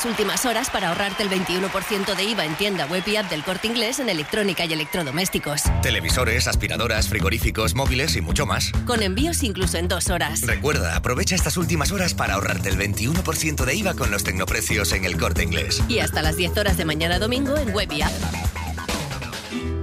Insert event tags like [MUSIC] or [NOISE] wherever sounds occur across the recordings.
las últimas horas para ahorrarte el 21% de IVA en tienda web y app del corte inglés en electrónica y electrodomésticos. Televisores, aspiradoras, frigoríficos, móviles y mucho más. Con envíos incluso en dos horas. Recuerda, aprovecha estas últimas horas para ahorrarte el 21% de IVA con los tecnoprecios en el corte inglés. Y hasta las 10 horas de mañana domingo en web y app.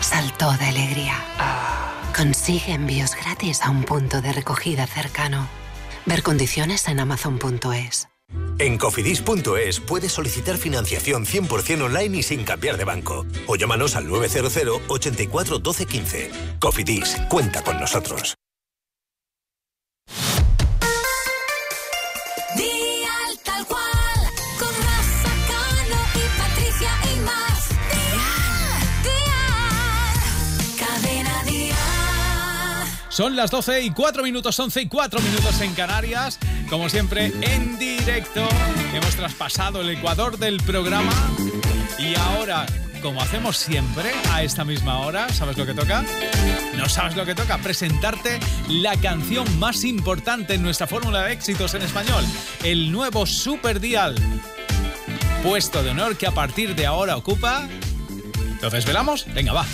saltó de alegría. Consigue envíos gratis a un punto de recogida cercano. Ver condiciones en amazon.es. En cofidis.es puedes solicitar financiación 100% online y sin cambiar de banco. O llámanos al 900 84 12 15. Cofidis, cuenta con nosotros. Son las 12 y 4 minutos, 11 y 4 minutos en Canarias. Como siempre, en directo. Hemos traspasado el ecuador del programa. Y ahora, como hacemos siempre, a esta misma hora, ¿sabes lo que toca? ¿No sabes lo que toca? Presentarte la canción más importante en nuestra fórmula de éxitos en español. El nuevo Super Dial. Puesto de honor que a partir de ahora ocupa... ¿Lo desvelamos? Venga, va.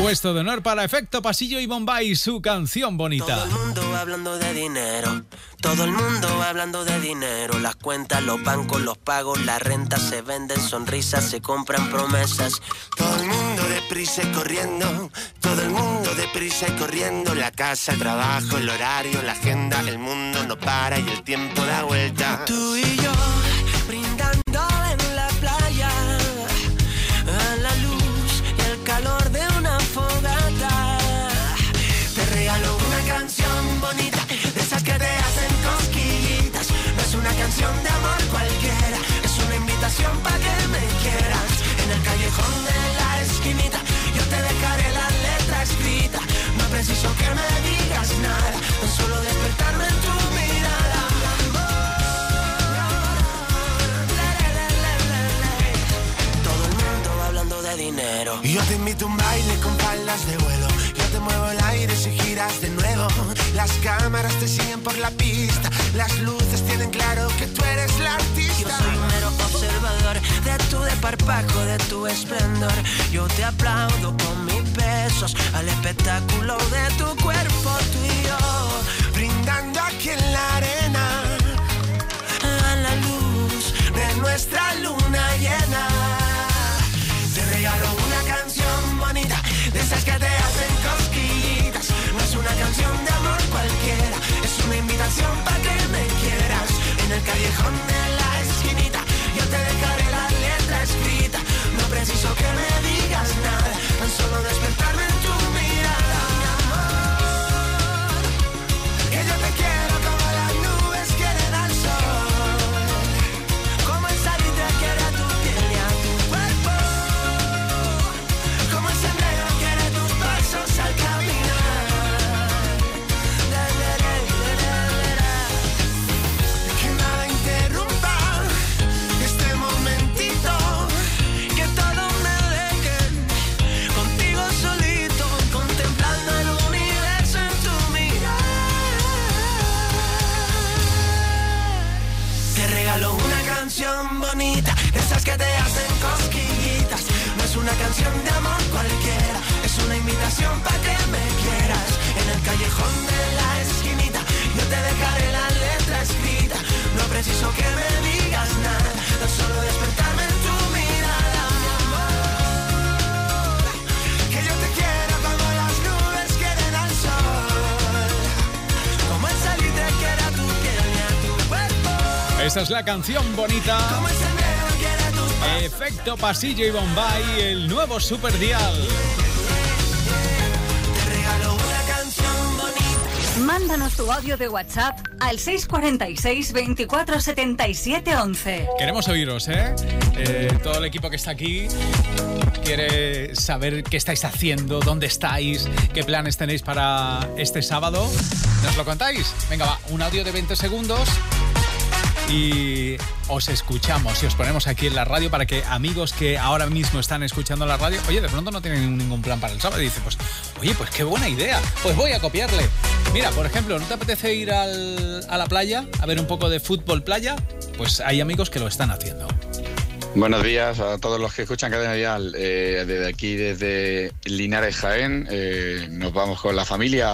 Puesto de honor para Efecto Pasillo y Bombay, su canción bonita. Todo el mundo hablando de dinero, todo el mundo hablando de dinero. Las cuentas, los bancos, los pagos, la renta se venden, sonrisas, se compran promesas. Todo el mundo deprisa y corriendo, todo el mundo deprisa y corriendo. La casa, el trabajo, el horario, la agenda, el mundo no para y el tiempo da vuelta. Tú y yo para que me quieras. En el callejón de la esquinita, yo te dejaré la letra escrita. No preciso que me digas nada, tan solo despertarme en tu mirada. Todo el mundo hablando de dinero. Yo te invito a un baile con palas de vuelo. Yo te muevo Las cámaras te siguen por la pista. Las luces tienen claro que tú eres la Yo artista. soy un mero observador de tu desparpajo, de tu esplendor. Yo te aplaudo con mis besos al espectáculo de tu cuerpo, tú y yo. Brindando aquí en la arena A la luz de nuestra luna llena. Callejón de la esquinita, yo te dejaré la letra escrita. No preciso que me digas nada, tan solo despertarme invitación para que me quieras. En el callejón de la esquinita, yo te dejaré la letra escrita. No preciso que me digas nada, tan solo despertarme en tu mirada, mi amor. Que yo te quiero como las nubes quieren al sol. Como el salitre quiere a tu piel y a tu cuerpo. Esta es la canción bonita Como el Efecto Pasillo y Bombay, el nuevo Super Dial. Regalo una canción bonita. Mándanos tu audio de WhatsApp al 646 24 77 11. Queremos oíros, ¿eh? Eh, Todo el equipo que está aquí quiere saber qué estáis haciendo, dónde estáis, qué planes tenéis para este sábado. ¿Nos lo contáis? Venga, va, un audio de 20 segundos y os escuchamos y os ponemos aquí en la radio para que amigos que ahora mismo están escuchando la radio, oye, de pronto no tienen ningún plan para el sábado y dicen, pues, oye, pues qué buena idea, pues voy a copiarle. Mira, por ejemplo, ¿no te apetece ir al- a la playa a ver un poco de fútbol playa? Pues hay amigos que lo están haciendo. Buenos días a todos los que escuchan Cadena Dial. Eh, desde aquí, desde Linares Jaén, eh, nos vamos con la familia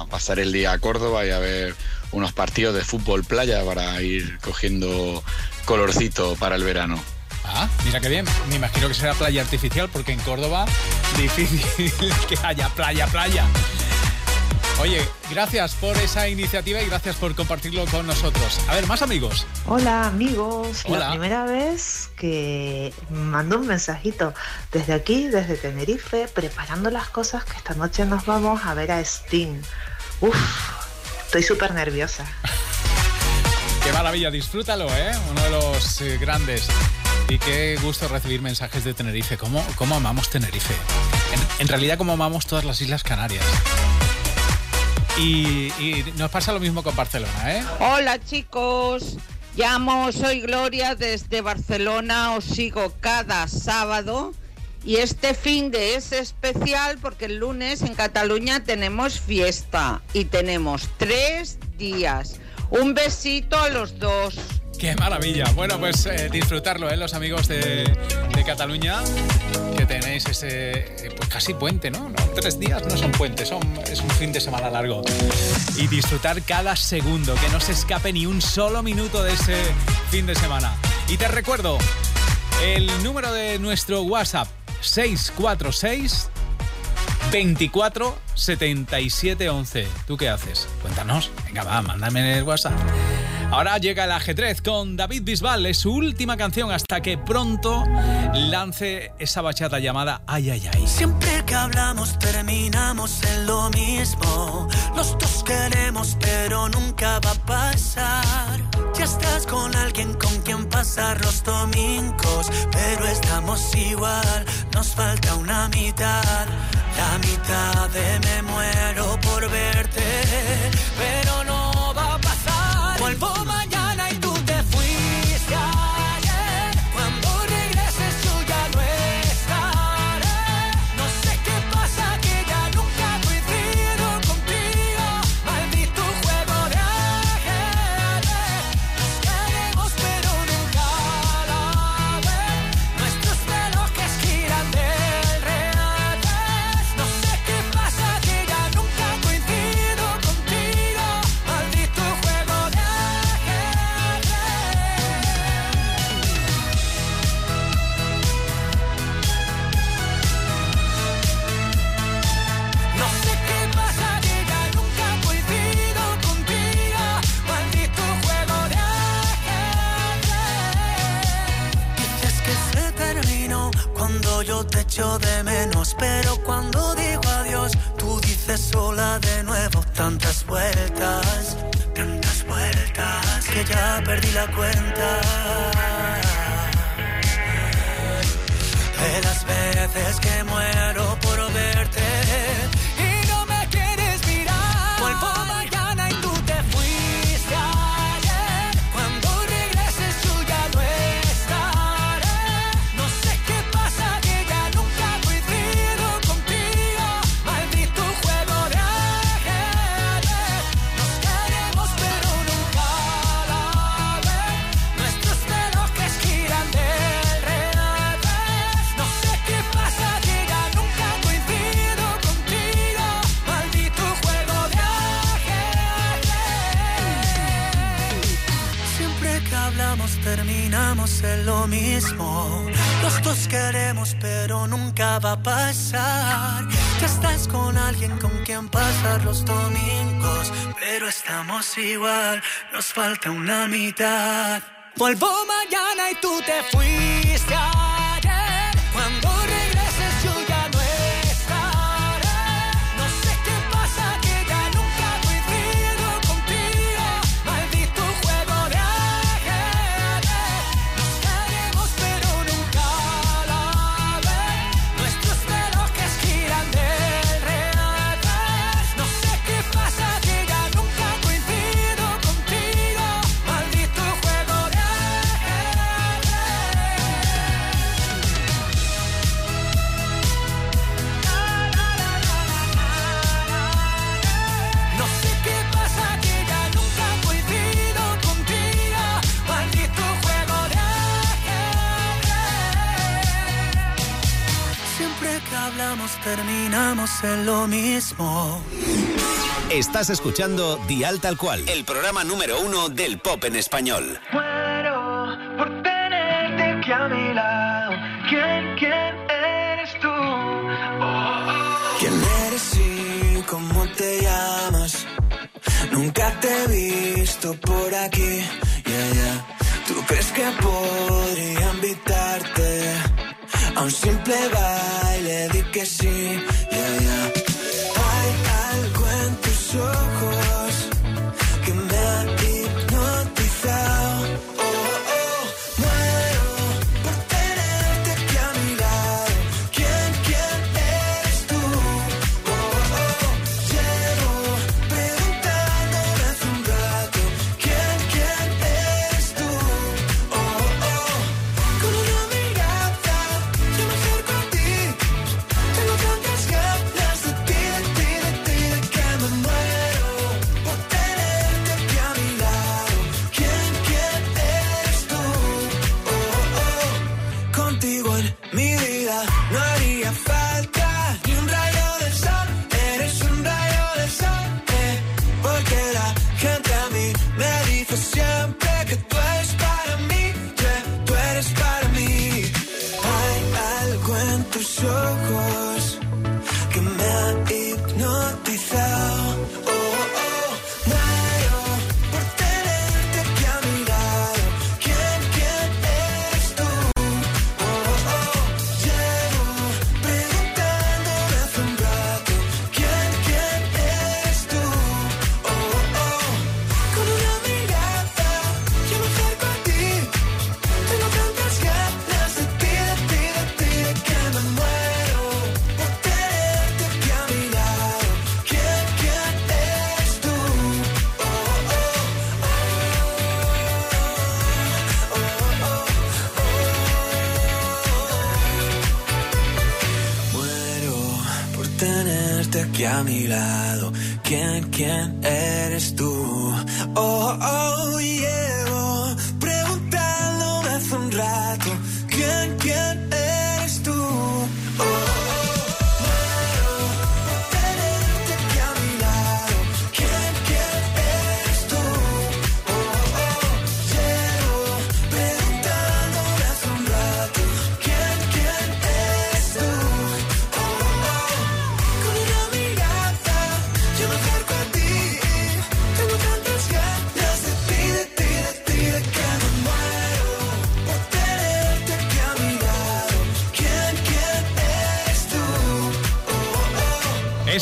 a pasar el día a Córdoba y a ver unos partidos de fútbol playa para ir cogiendo colorcito para el verano. Ah, mira qué bien. Me imagino que será playa artificial porque en Córdoba difícil [LAUGHS] que haya playa, playa. Oye, gracias por esa iniciativa y gracias por compartirlo con nosotros. A ver, más amigos. Hola amigos, Hola. la primera vez que mando un mensajito desde aquí, desde Tenerife, preparando las cosas que esta noche nos vamos a ver a Sting. Uf, estoy súper nerviosa. [LAUGHS] Qué maravilla, disfrútalo, ¿eh? Uno de los eh, grandes. Y qué gusto recibir mensajes de Tenerife. ¿Cómo, cómo amamos Tenerife? En, en realidad, cómo amamos todas las Islas Canarias. Y, nos pasa lo mismo con Barcelona, ¿eh? Hola chicos, llamo, soy Gloria desde Barcelona, os sigo cada sábado y este fin de es especial porque el lunes en Cataluña tenemos fiesta y tenemos tres días. Un besito a los dos. Qué maravilla. Bueno, pues eh, disfrutarlo, ¿eh? Los amigos de, Cataluña, que tenéis ese, eh, pues casi puente, ¿no? Tres días no son puentes, son, es un fin de semana largo. Y disfrutar cada segundo, que no se escape ni un solo minuto de ese fin de semana. Y te recuerdo, el número de nuestro WhatsApp, 646 24 77 11. ¿Tú qué haces? Cuéntanos. Venga, va, mándame el WhatsApp. Ahora llega el ajedrez con David Bisbal. Es su última canción hasta que pronto lance esa bachata llamada Ay, ay, ay. Siempre que hablamos terminamos en lo mismo. Los dos queremos, pero nunca va a pasar. Ya estás con alguien con quien pasar los domingos, pero estamos igual. Nos falta una mitad. La mitad de me muero por verte, pero no pasar. Vuelvo mañana yo te echo de menos, pero cuando digo adiós, tú dices sola de nuevo tantas vueltas, tantas vueltas que ya perdí la cuenta. De las veces que muero por verte lo mismo. Los dos queremos pero nunca va a pasar. Ya estás con alguien con quien pasar los domingos, pero estamos igual. Nos falta una mitad. Vuelvo mañana y tú te fuiste. Terminamos en lo mismo. Estás escuchando Dial Tal Cual, el programa número uno del pop en español. Muero por tenerte aquí a mi lado. ¿Quién, quién eres tú? ¿Quién eres y cómo te llamas? Nunca te he visto por aquí, yeah, yeah. ¿Tú crees que podría invitarte a un simple baile? Di que sí, yeah, yeah. Mi lado. ¿Quién, quién eres tú?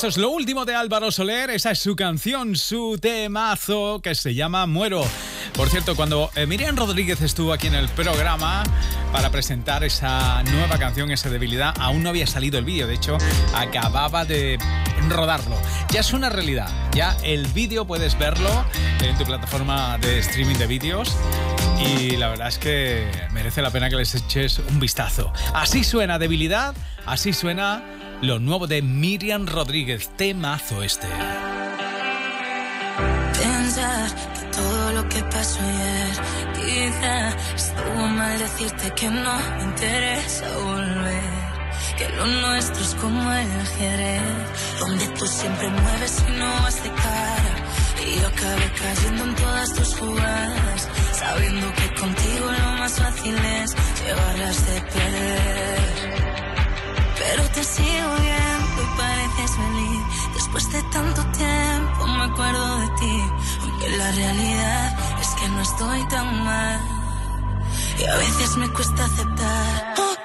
Es lo último de Álvaro Soler, esa es su canción, su temazo que se llama Muero. Por cierto, cuando eh, Miriam Rodríguez estuvo aquí en el programa para presentar esa nueva canción, esa debilidad, aún no había salido el vídeo, de hecho, acababa de rodarlo. Ya es una realidad, ya el vídeo puedes verlo en tu plataforma de streaming de vídeos y la verdad es que merece la pena que les eches un vistazo. Así suena debilidad, así suena lo nuevo de Miriam Rodríguez, temazo este. Pensar que todo lo que pasó ayer quizá estuvo mal decirte que no me interesa volver. Que lo nuestro es como el ajedrez, donde tú siempre mueves y no vas de cara. Y yo acabé cayendo en todas tus jugadas, sabiendo que contigo lo más fácil es llevarlas de perder. Pero te sigo viendo y pareces feliz. Después de tanto tiempo me acuerdo de ti. Aunque la realidad es que no estoy tan mal. Y a veces me cuesta aceptar.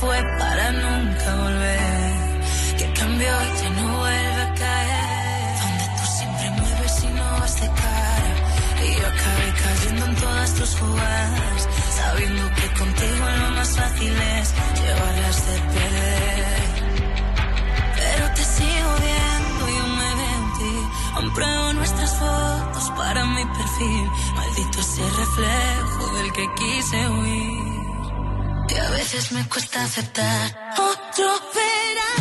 Fue para nunca volver. Que cambió y ya no vuelve a caer. Donde tú siempre mueves y no vas de cara. Y yo acabé cayendo en todas tus jugadas. Sabiendo que contigo lo más fácil es llevar ganas de perder. Pero te sigo viendo, yo me veo en ti. Compruebo nuestras fotos para mi perfil. Maldito ese reflejo del que quise huir. Que a veces me cuesta aceptar. Otro verano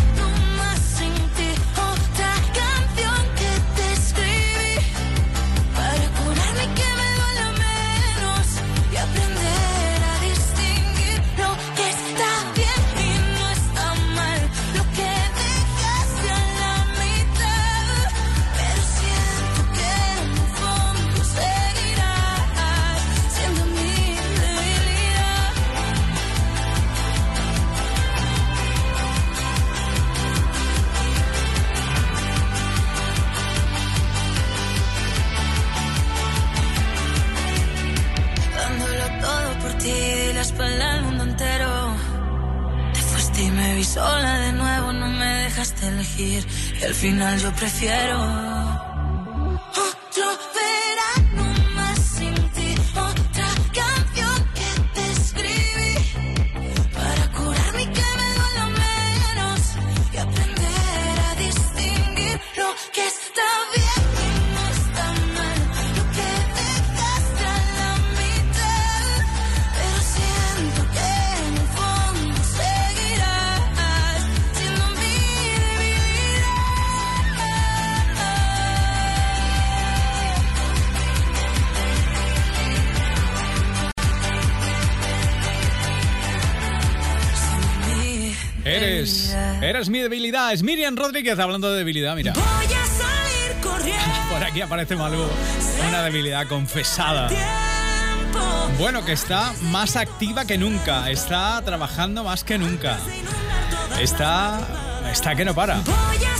final yo prefiero. Eres mi debilidad. Es Miriam Rodríguez hablando de debilidad, mira. Voy a salir corriendo. [LAUGHS] Por aquí aparece Malú. Una debilidad confesada. Bueno, que está más activa que nunca. Está trabajando más que nunca. Está. Está que no para. Voy a.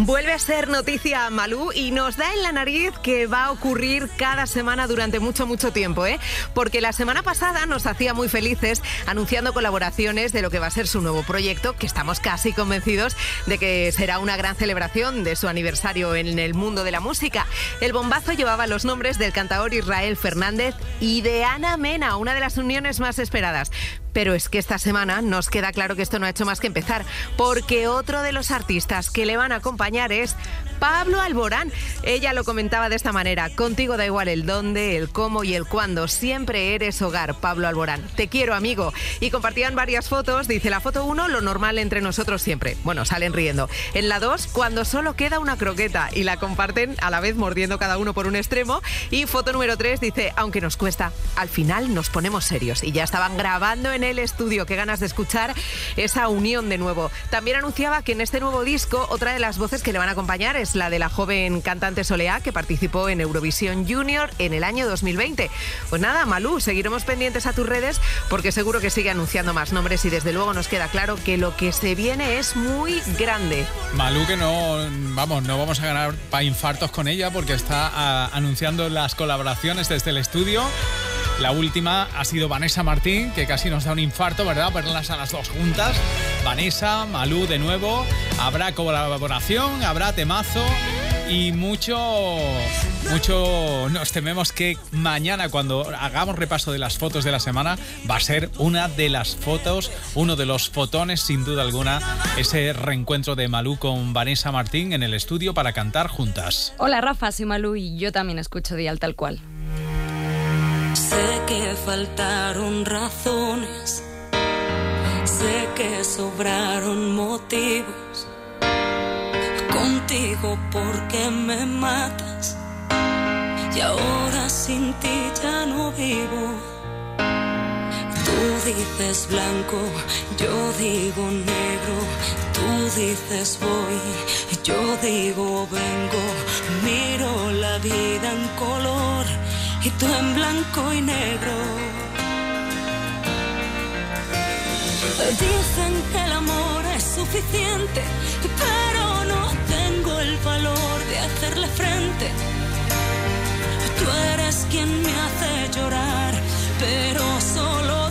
Vuelve a ser noticia Malú y nos da en la nariz que va a ocurrir cada semana durante mucho, mucho tiempo, ¿eh? Porque la semana pasada nos hacía muy felices anunciando colaboraciones de lo que va a ser su nuevo proyecto, que estamos casi convencidos de que será una gran celebración de su aniversario en el mundo de la música. El bombazo llevaba los nombres del cantador Israel Fernández y de Ana Mena, una de las uniones más esperadas. Pero es que esta semana nos queda claro que esto no ha hecho más que empezar, porque otro de los artistas que le van a acompañar es Pablo Alborán. Ella lo comentaba de esta manera, contigo da igual el dónde, el cómo y el cuándo, siempre eres hogar, Pablo Alborán. Te quiero, amigo. Y compartían varias fotos, dice la foto 1, lo normal entre nosotros siempre. Bueno, salen riendo. En la 2, cuando solo queda una croqueta y la comparten a la vez mordiendo cada uno por un extremo. Y foto número 3 dice, aunque nos cuesta, al final nos ponemos serios. Y ya estaban grabando en el estudio, qué ganas de escuchar esa unión de nuevo. También anunciaba que en este nuevo disco, otra de las voces que le van a acompañar es la de la joven cantante Soleá, que participó en Eurovisión Junior en el año 2020. Pues nada, Malú, seguiremos pendientes a tus redes porque seguro que sigue anunciando más nombres y desde luego nos queda claro que lo que se viene es muy grande. Malú que no, vamos, no vamos a ganar para infartos con ella porque está ah, anunciando las colaboraciones desde el estudio. La última ha sido Vanessa Martín, que casi nos da un infarto, ¿verdad? Verlas a las dos juntas. Vanessa, Malú de nuevo. Habrá colaboración, habrá temazo y mucho, mucho. Nos tememos que mañana, cuando hagamos repaso de las fotos de la semana, va a ser una de las fotos, uno de los fotones, sin duda alguna, ese reencuentro de Malú con Vanessa Martín en el estudio para cantar juntas. Hola Rafa, soy Malú y yo también escucho Dial tal cual. Sé que faltaron razones, sé que sobraron motivos. Contigo porque me matas y ahora sin ti ya no vivo. Tú dices blanco, yo digo negro. Tú dices voy, yo digo vengo. Miro la vida en color en blanco y negro. Dicen que el amor es suficiente, pero no tengo el valor de hacerle frente. Tú eres quien me hace llorar, pero solo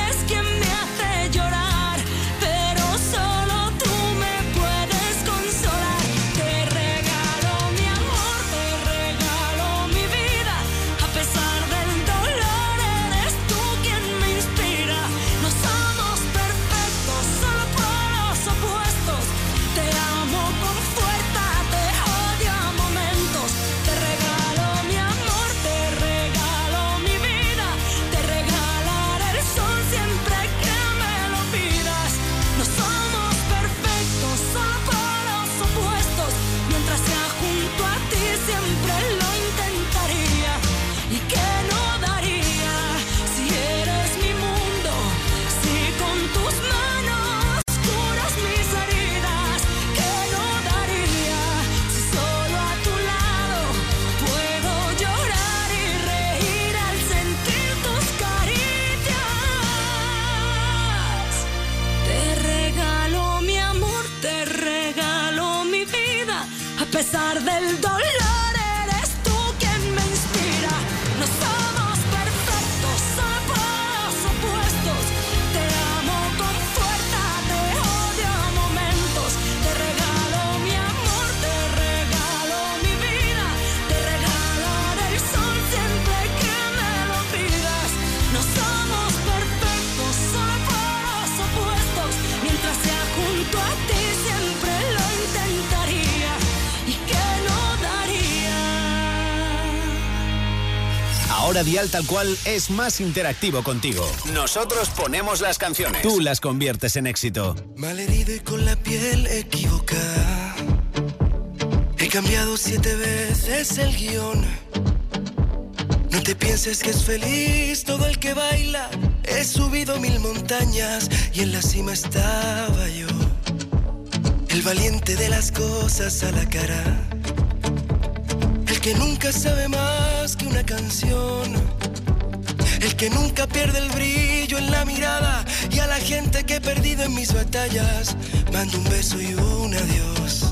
dial tal cual es más interactivo contigo. Nosotros ponemos las canciones. Tú las conviertes en éxito. Malherido y con la piel equivocada. He cambiado siete veces el guion. No te pienses que es feliz todo el que baila. He subido mil montañas y en la cima estaba yo. El valiente de las cosas a la cara. El que nunca sabe más que una canción. El que nunca pierde el brillo en la mirada. Y a la gente que he perdido en mis batallas, mando un beso y un adiós.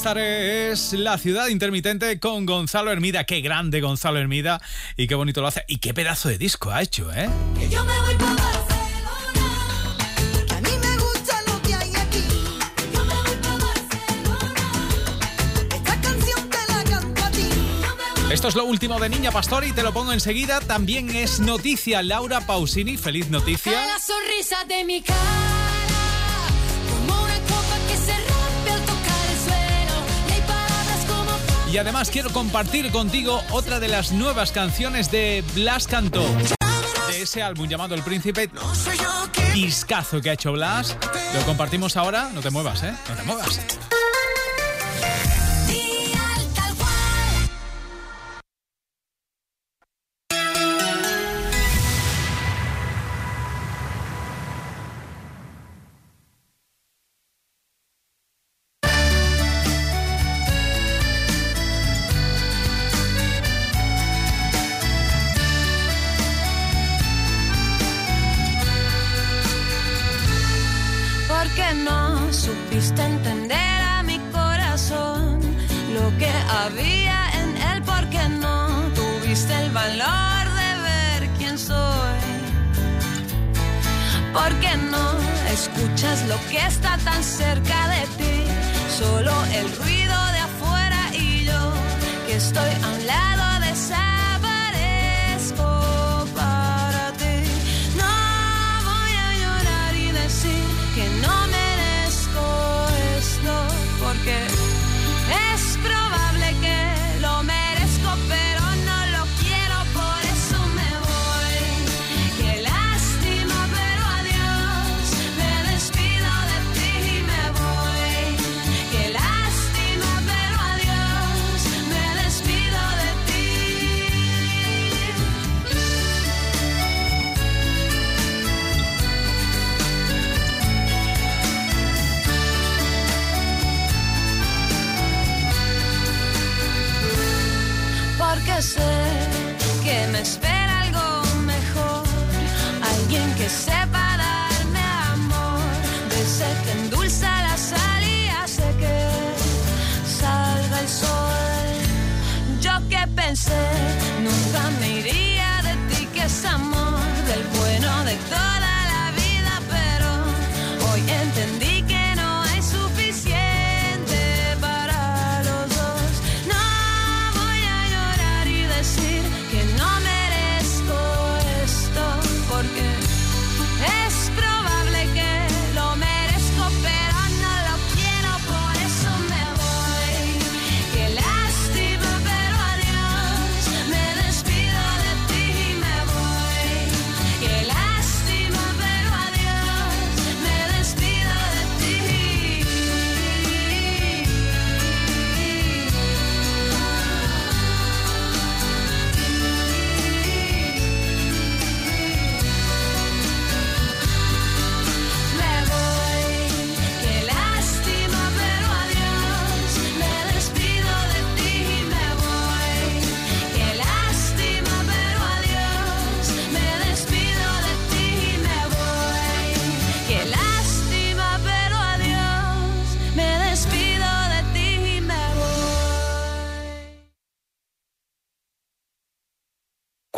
Estaré es la ciudad intermitente con Gonzalo Hermida. Qué grande Gonzalo Hermida y qué bonito lo hace. Y qué pedazo de disco ha hecho, ¿eh? Esto es lo último de Niña Pastor y te lo pongo enseguida. También es noticia Laura Pausini. Feliz noticia. La sonrisa de mi cara. Y además quiero compartir contigo otra de las nuevas canciones de Blas Cantó. De ese álbum llamado El Príncipe. Discazo que ha hecho Blas. Lo compartimos ahora. No te muevas, ¿eh? No te muevas.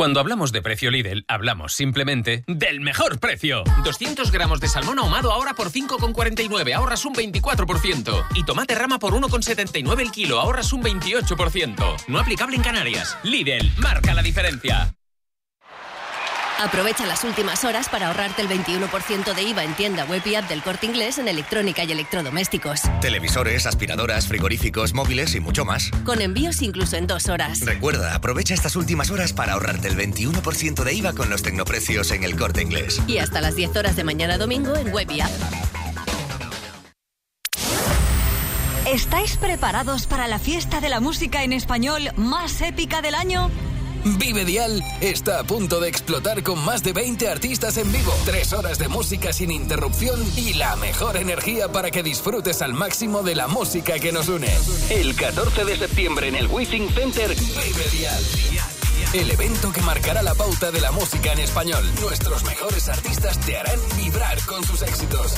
Cuando hablamos de precio Lidl, hablamos simplemente del mejor precio. 200 gramos de salmón ahumado ahora por 5,49, ahorras un 24%. Y tomate rama por 1,79 el kilo, ahorras un 28%. No aplicable en Canarias. Lidl, marca la diferencia. Aprovecha las últimas horas para ahorrarte el 21% de IVA en tienda web y app del corte inglés en electrónica y electrodomésticos. Televisores, aspiradoras, frigoríficos, móviles y mucho más. Con envíos incluso en dos horas. Recuerda, aprovecha estas últimas horas para ahorrarte el 21% de IVA con los tecnoprecios en el corte inglés. Y hasta las 10 horas de mañana domingo en web y app. ¿Estáis preparados para la fiesta de la música en español más épica del año? Vive Dial está a punto de explotar con más de 20 artistas en vivo, tres horas de música sin interrupción y la mejor energía para que disfrutes al máximo de la música que nos une. El 14 de septiembre en el Withing Center, Vive Dial. El evento que marcará la pauta de la música en español. Nuestros mejores artistas te harán vibrar con sus éxitos.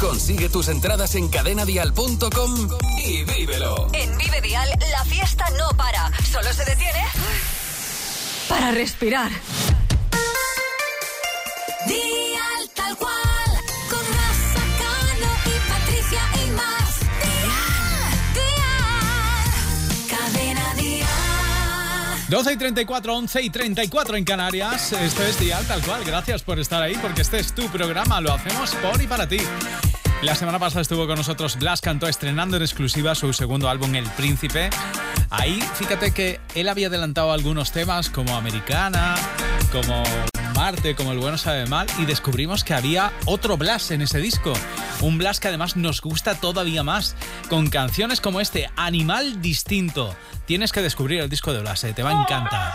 Consigue tus entradas en cadenadial.com y vívelo. En Vive Dial, la fiesta no para, solo se detiene para respirar. Dial tal cual, con Rafa Cano y Patricia y más. Dial, Dial, cadena Dial. 12 y 34, 11 y 34 en Canarias. Esto es Dial tal cual. Gracias por estar ahí porque este es tu programa. Lo hacemos por y para ti. La semana pasada estuvo con nosotros Blas Cantó estrenando en exclusiva su segundo álbum El Príncipe. Ahí, fíjate que él había adelantado algunos temas como Americana, como Marte, como El Bueno Sabe Mal, y descubrimos que había otro Blas en ese disco. Un Blas que además nos gusta todavía más, con canciones como este, Animal Distinto. Tienes que descubrir el disco de Blas, eh, te va a encantar.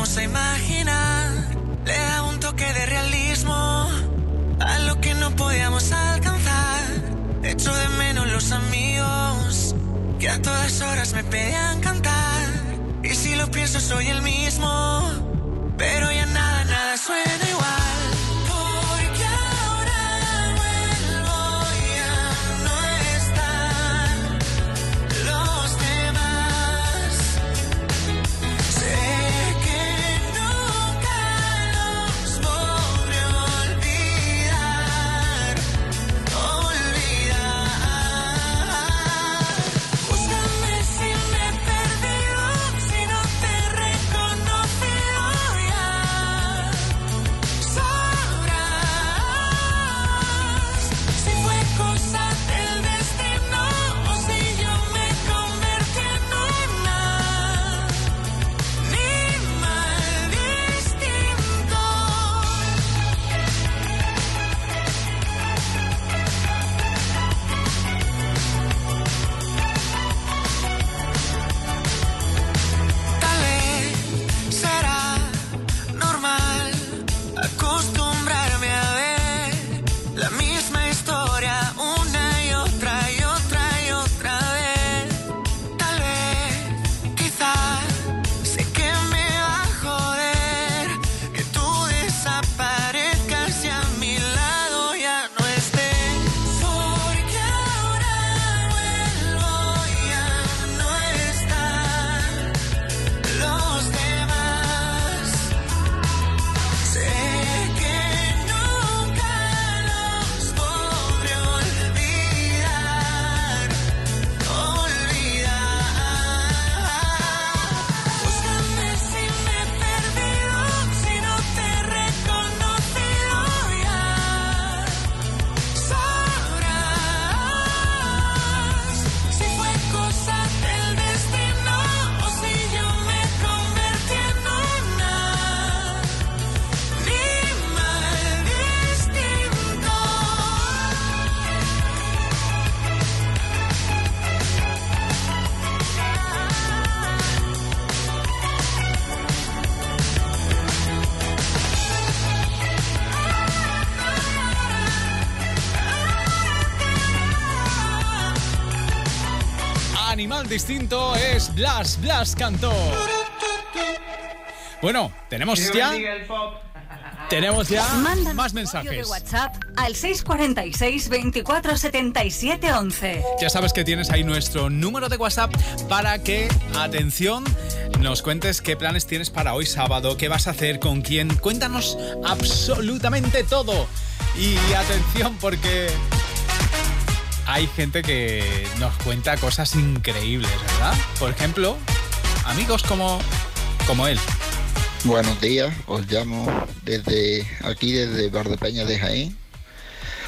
Jugábamos a imaginar. Le daba un toque de realismo a lo que no podíamos alcanzar. Echo de menos los amigos que a todas horas me pedían cantar. Y si lo pienso, soy el mismo, pero ya nada, nada suena igual. Distinto es Blas Blas Cantó. Bueno, tenemos ya. Tenemos ya Mándanos más mensajes. de WhatsApp al 646 24 77 11. Ya sabes que tienes ahí nuestro número de WhatsApp para que, atención, nos cuentes qué planes tienes para hoy sábado, qué vas a hacer, con quién. Cuéntanos absolutamente todo. Y atención porque hay gente que nos cuenta cosas increíbles, ¿verdad? Por ejemplo, amigos como, como él. Buenos días, os llamo desde aquí, desde Valdepeña de Jaén.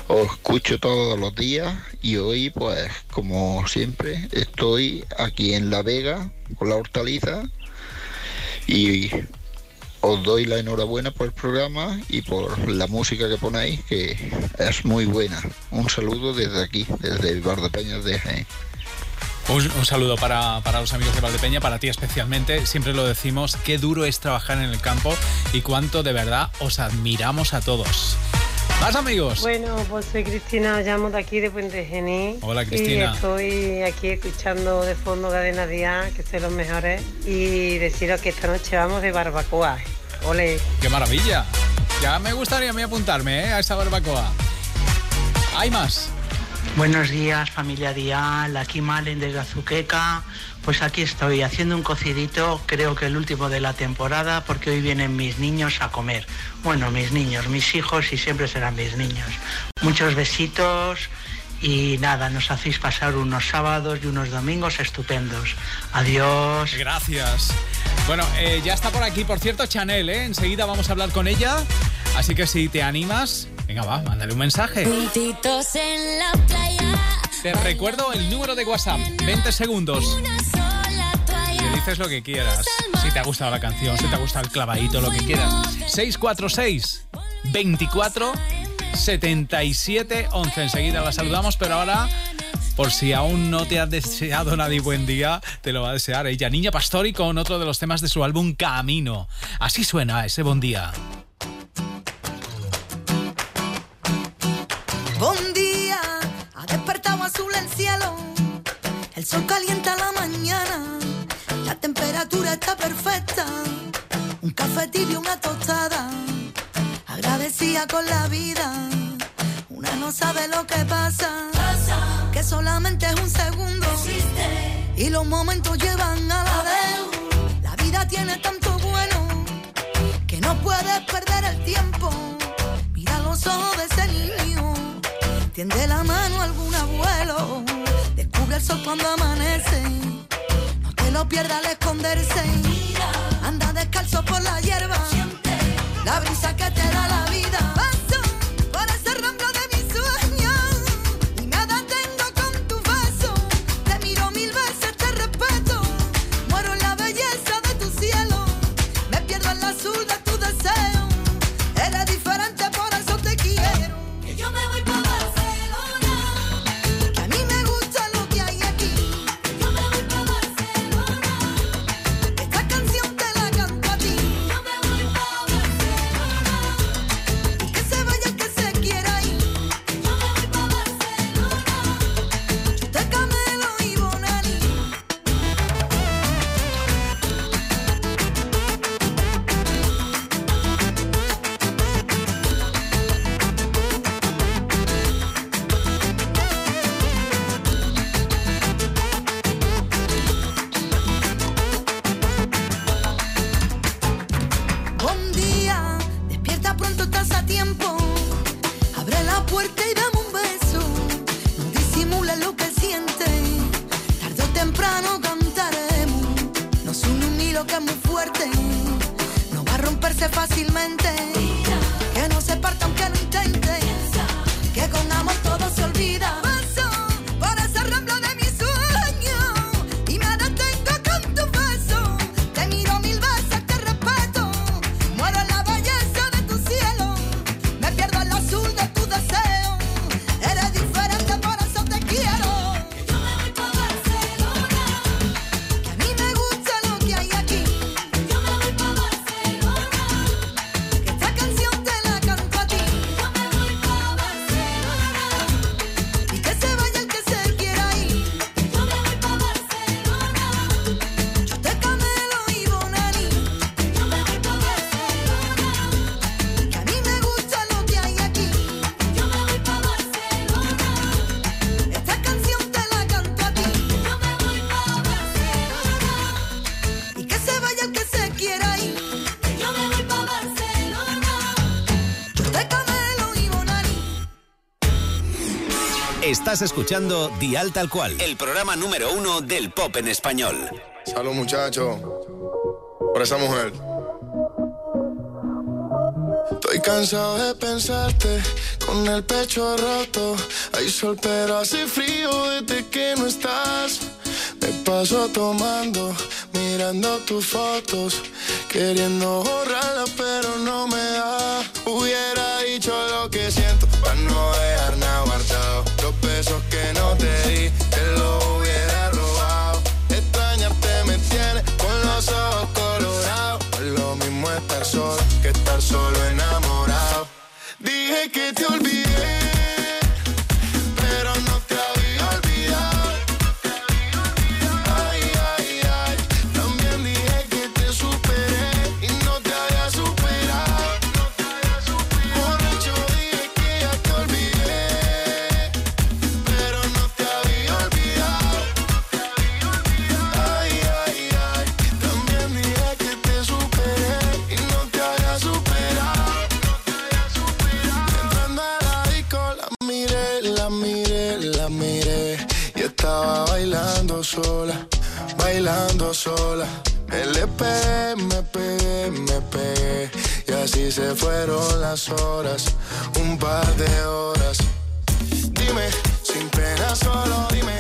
Os escucho todos los días y hoy, pues, como siempre, estoy aquí en La Vega con la hortaliza y os doy la enhorabuena por el programa y por la música que ponéis, que es muy buena. Un saludo desde aquí, desde Valdepeñas de Jaén. Un, un saludo para, para los amigos de Valdepeña, para ti especialmente. Siempre lo decimos, qué duro es trabajar en el campo y cuánto de verdad os admiramos a todos. Más amigos. Bueno, pues soy Cristina, llamo de aquí de Puente Genil. Hola, Cristina. Y estoy aquí escuchando de fondo Cadena Día, que son los mejores. Y deciros que esta noche vamos de barbacoa. Ole. ¡Qué maravilla! Ya me gustaría a mí apuntarme ¿eh? a esa barbacoa. ¿Hay más? Buenos días, familia Dial, aquí Malen desde Azuqueca. Pues aquí estoy haciendo un cocidito, creo que el último de la temporada, porque hoy vienen mis niños a comer. Bueno, mis niños, mis hijos y siempre serán mis niños. Muchos besitos y nada, nos hacéis pasar unos sábados y unos domingos estupendos. Adiós. Gracias. Bueno, eh, ya está por aquí, por cierto, Chanel, ¿eh? Enseguida vamos a hablar con ella. Así que si te animas, venga, va, mándale un mensaje. En la playa. Te recuerdo el número de WhatsApp, 20 segundos. Y le dices lo que quieras. Si te ha gustado la canción, si te ha gustado el clavadito, lo que quieras. 646 24 77 11. Enseguida la saludamos, pero ahora, por si aún no te ha deseado nadie buen día, te lo va a desear ella. Niña Pastori con otro de los temas de su álbum Camino. Así suena ese buen día. El cielo. El sol calienta la mañana. La temperatura está perfecta. Un café tibio, una tostada. Agradecida con la vida. Una no sabe lo que pasa. Que solamente es un segundo. Y los momentos llevan a la vez. La vida tiene tanto bueno que no puedes perder el tiempo. Mira los ojos de ese niño. Tiende la mano a algún abuelo. Descubre el sol cuando amanece. No te lo pierdas al esconderse. Anda descalzo por la hierba. La brisa que te da la vida. Estás escuchando Dial Tal Cual, el programa número uno del pop en español. Salud, muchacho. Por esa mujer. Estoy cansado de pensarte con el pecho roto. Hay sol, pero hace frío desde que no estás. Me paso tomando, mirando tus fotos, queriendo borrarlas, la miré y estaba bailando sola, bailando sola. Me le pegué, me pegué, me pegué y así se fueron las horas, un par de horas. Dime, sin pena solo dime,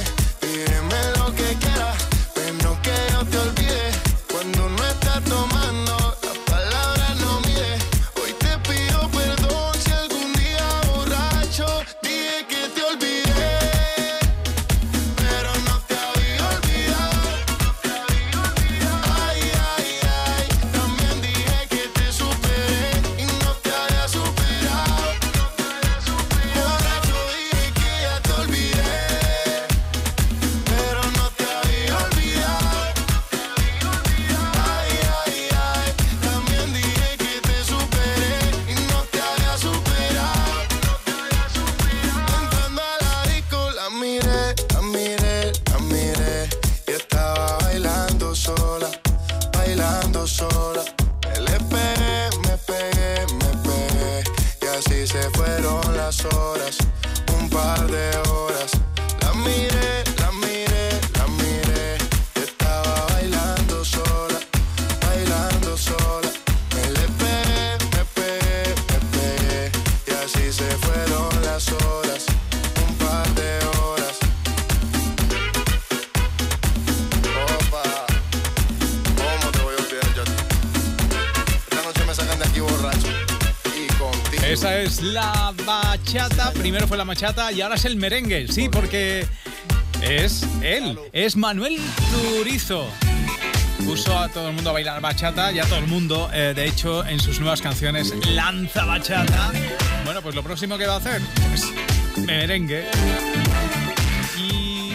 bachata y ahora es el merengue. Sí, porque es él, es Manuel Turizo. Puso a todo el mundo a bailar bachata, ya todo el mundo, eh, de hecho, en sus nuevas canciones lanza bachata. Bueno, pues lo próximo que va a hacer, pues merengue. Y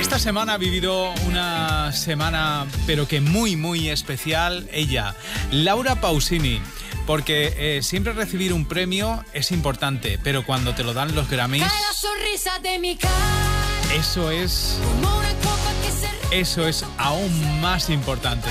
esta semana ha vivido una semana, pero que muy, muy especial, ella, Laura Pausini. Porque eh, siempre recibir un premio es importante, pero cuando te lo dan los Grammys, de mi cara eso es, como una copa que se eso es aún más importante.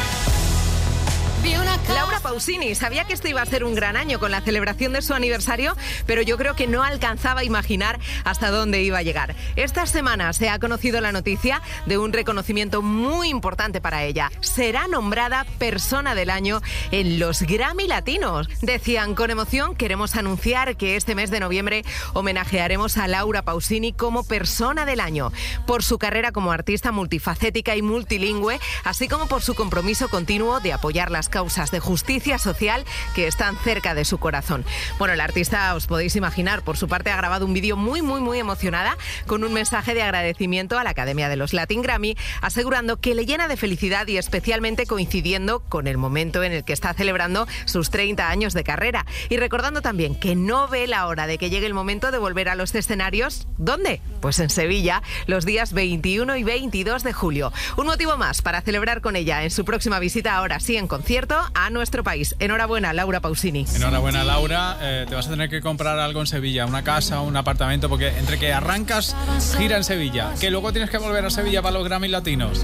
vi una cara. Laura Pausini, sabía que esto iba a ser un gran año con la celebración de su aniversario, pero yo creo que no alcanzaba a imaginar hasta dónde iba a llegar. Esta semana se ha conocido la noticia de un reconocimiento muy importante para ella. Será nombrada Persona del Año en los Grammy Latinos. Decían con emoción, queremos anunciar que este mes de noviembre homenajearemos a Laura Pausini como Persona del Año, por su carrera como artista multifacética y multilingüe, así como por su compromiso continuo de apoyar las causas de justicia social que están cerca de su corazón. Bueno, la artista, os podéis imaginar, por su parte ha grabado un vídeo muy, muy, muy emocionada con un mensaje de agradecimiento a la Academia de los Latin Grammy, asegurando que le llena de felicidad y especialmente coincidiendo con el momento en el que está celebrando sus 30 años de carrera. Y recordando también que no ve la hora de que llegue el momento de volver a los escenarios. ¿Dónde? Pues en Sevilla, los días 21 y 22 de julio. Un motivo más para celebrar con ella en su próxima visita, ahora sí en concierto, a nuestro país. Enhorabuena, Laura Pausini. Enhorabuena, Laura. Eh, te vas a tener que comprar algo en Sevilla, una casa, un apartamento, porque entre que arrancas, gira en Sevilla, que luego tienes que volver a Sevilla para los Grammy Latinos.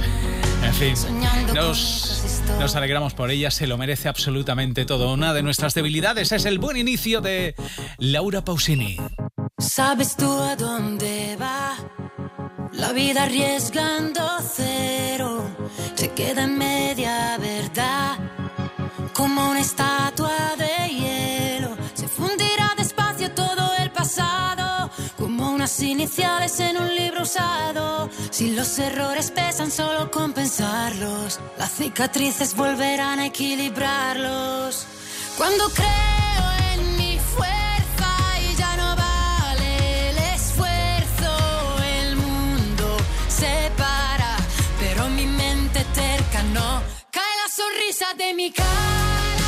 En fin, nos, nos alegramos por ella, se lo merece absolutamente todo. Una de nuestras debilidades es el buen inicio de Laura Pausini. ¿Sabes tú a dónde va? La vida arriesgando cero se queda en media verdad, como una estatua de hielo. Se fundirá despacio todo el pasado, como unas iniciales en un libro usado. Si los errores pesan solo compensarlos, las cicatrices volverán a equilibrarlos. Cuando creo en mi fuerza y ya no vale el esfuerzo, el mundo se para, pero mi mente terca no sonrisa de mi cara.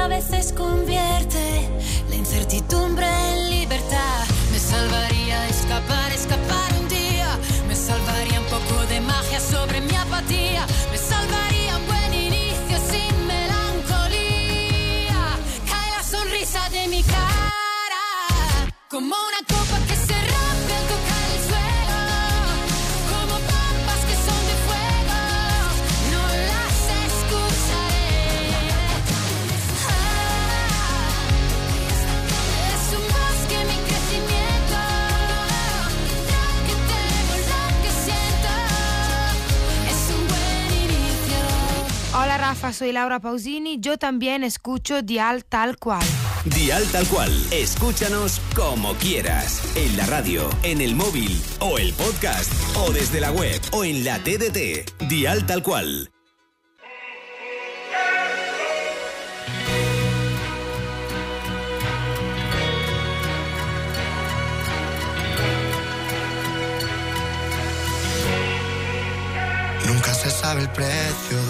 A veces Hola soy Laura Pausini. Yo también escucho Dial tal cual. Dial tal cual. Escúchanos como quieras. En la radio, en el móvil o el podcast o desde la web o en la TDT. Dial tal cual. Nunca se sabe el precio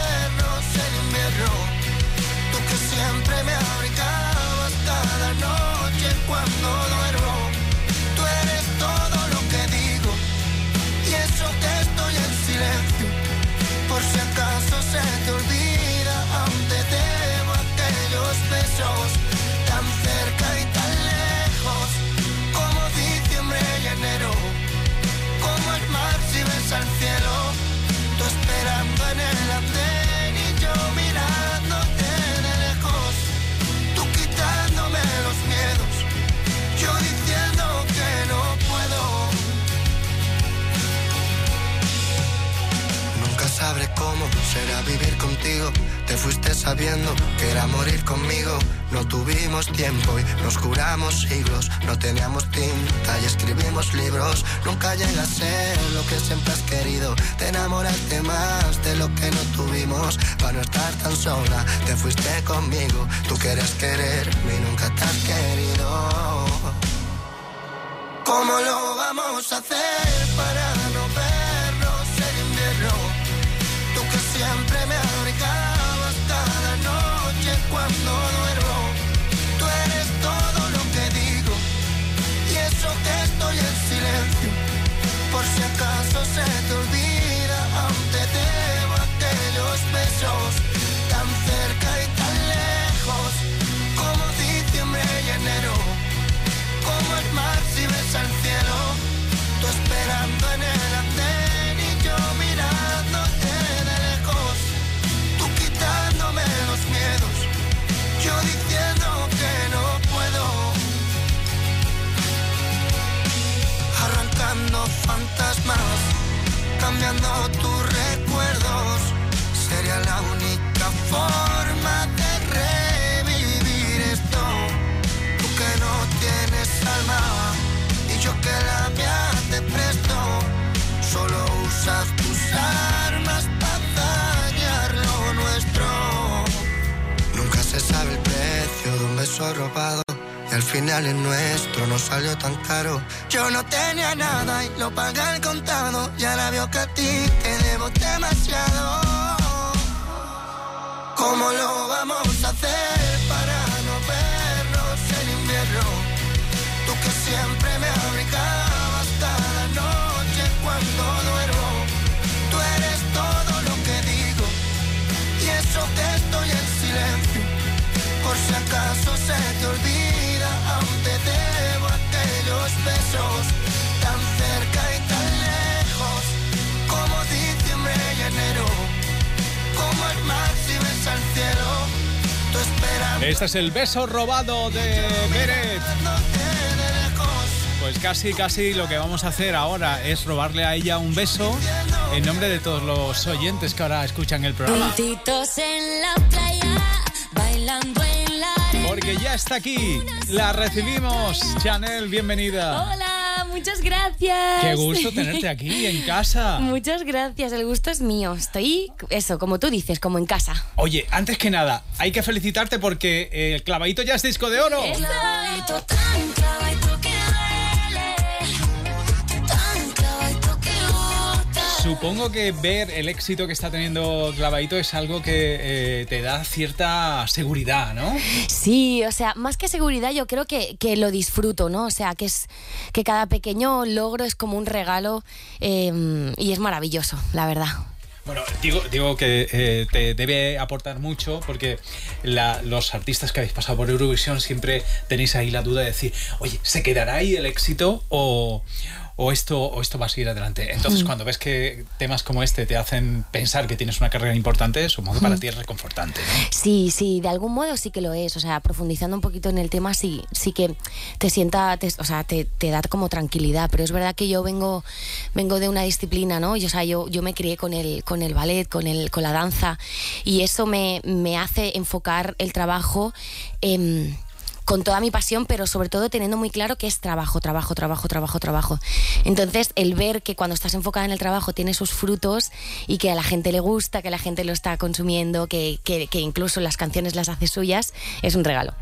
cuando duermo. Tú eres todo lo que digo y eso que estoy en silencio. Por si acaso se te olvida, aún te debo aquellos besos será vivir contigo. Te fuiste sabiendo que era morir conmigo. No tuvimos tiempo y nos curamos siglos. No teníamos tinta y escribimos libros. Nunca llega a ser lo que siempre has querido. Te enamoraste más de lo que no tuvimos. Para no estar tan sola, te fuiste conmigo. Tú quieres quererme y nunca te has querido. ¿Cómo lo vamos a hacer para siempre me abrigabas cada noche cuando duermo. Tú eres todo lo que digo y eso que estoy en silencio. Por si acaso se te olvida, pagué al contado. Y ahora veo que a ti te debo demasiado. ¿Cómo lo vamos a hacer Este es el beso robado de Beret. Pues casi, casi lo que vamos a hacer ahora es robarle a ella un beso en nombre de todos los oyentes que ahora escuchan el programa. Juntitos en la playa, bailando en la arena. Porque ya está aquí. La recibimos. Chanel, bienvenida. Hola, muchas gracias. Qué gusto tenerte aquí en casa. [LAUGHS] Muchas gracias, el gusto es mío. Estoy, eso, como tú dices, como en casa. Oye, antes que nada, hay que felicitarte porque el clavadito ya es disco de oro. Clavadito, Supongo que ver el éxito que está teniendo Clavadito es algo que eh, te da cierta seguridad, ¿no? Sí, o sea, más que seguridad, yo creo que, que lo disfruto, ¿no? O sea, que es que cada pequeño logro es como un regalo eh, y es maravilloso, la verdad. Bueno, digo, digo que eh, te debe aportar mucho porque la- los artistas que habéis pasado por Eurovisión siempre tenéis ahí la duda de decir, oye, ¿se quedará ahí el éxito o, o esto, o esto va a seguir adelante? Entonces, Mm. cuando ves que temas como este te hacen pensar que tienes una carrera importante, supongo que para Mm. ti es reconfortante. ¿no? Sí, sí, de algún modo sí que lo es. O sea, profundizando un poquito en el tema, sí, sí que te sienta, te- o sea, te, te da como tranquilidad. Pero es verdad que yo vengo, vengo de una disciplina, ¿no? Y, o sea, yo, yo me crié con el, con el ballet, con el, con la danza, y eso me, me hace enfocar el trabajo. em, con toda mi pasión, pero sobre todo teniendo muy claro que es trabajo, trabajo, trabajo, trabajo, trabajo. Entonces, el ver que cuando estás enfocada en el trabajo tiene sus frutos y que a la gente le gusta, que la gente lo está consumiendo, que, que- que incluso las canciones las hace suyas, es un regalo.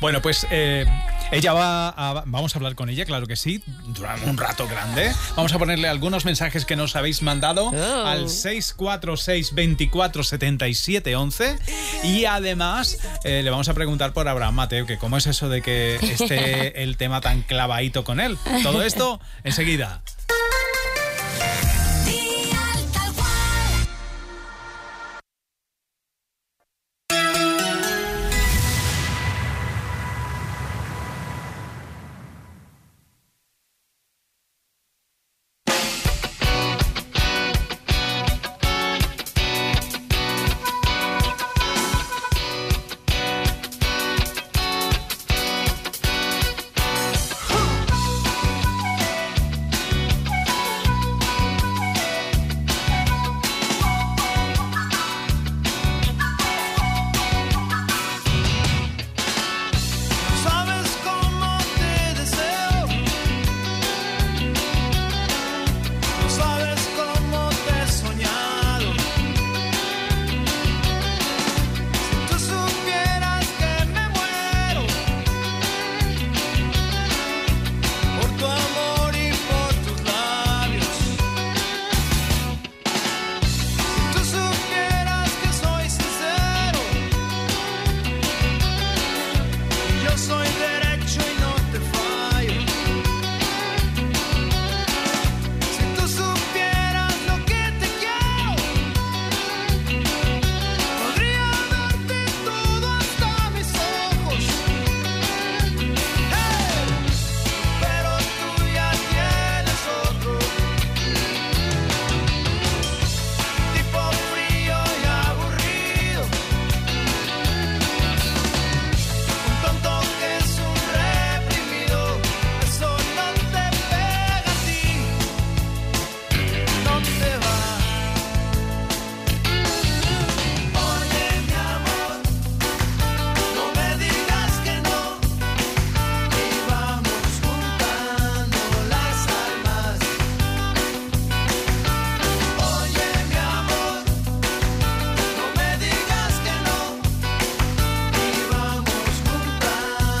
Bueno, pues eh, ella va a, vamos a hablar con ella, claro que sí, durante un rato grande. Vamos a ponerle algunos mensajes que nos habéis mandado Oh. al 646 24 77 11 y además eh, le vamos a preguntar por Abraham Mateo, que cómo es eso de que esté [LAUGHS] el tema tan clavadito con él. Todo esto enseguida.